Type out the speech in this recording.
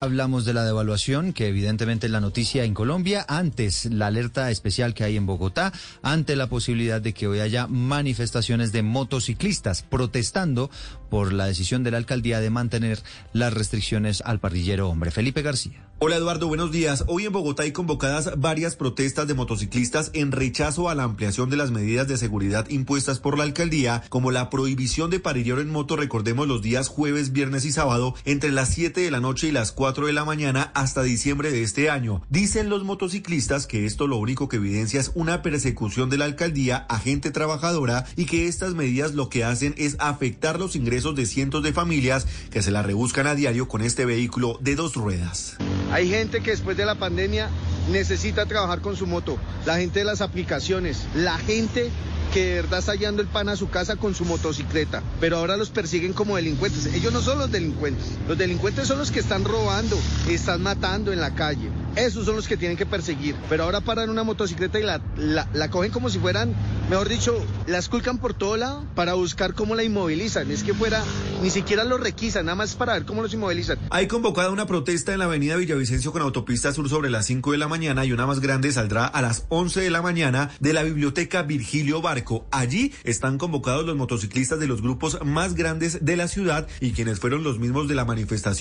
Hablamos de la devaluación, que evidentemente es la noticia en Colombia, antes la alerta especial que hay en Bogotá, ante la posibilidad de que hoy haya manifestaciones de motociclistas protestando por la decisión de la alcaldía de mantener las restricciones al parrillero hombre. Felipe García. Hola Eduardo, buenos días. Hoy en Bogotá hay convocadas varias protestas de motociclistas en rechazo a la ampliación de las medidas de seguridad impuestas por la alcaldía, como la prohibición de parrillero en moto, recordemos los días jueves, viernes y sábado, entre las 7 de la noche y las 4 de la mañana hasta diciembre de este año. Dicen los motociclistas que esto lo único que evidencia es una persecución de la alcaldía a gente trabajadora y que estas medidas lo que hacen es afectar los ingresos de cientos de familias que se la rebuscan a diario con este vehículo de dos ruedas. Hay gente que después de la pandemia necesita trabajar con su moto, la gente de las aplicaciones, la gente que de verdad está hallando el pan a su casa con su motocicleta, pero ahora los persiguen como delincuentes. Ellos no son los delincuentes, los delincuentes son los que están robando, están matando en la calle. Esos son los que tienen que perseguir, pero ahora paran una motocicleta y la, la, la cogen como si fueran, mejor dicho, la esculcan por todo lado para buscar cómo la inmovilizan. Es que fuera, ni siquiera lo requisan, nada más para ver cómo los inmovilizan. Hay convocada una protesta en la avenida Villavicencio con autopista sur sobre las 5 de la mañana y una más grande saldrá a las 11 de la mañana de la biblioteca Virgilio Barco. Allí están convocados los motociclistas de los grupos más grandes de la ciudad y quienes fueron los mismos de la manifestación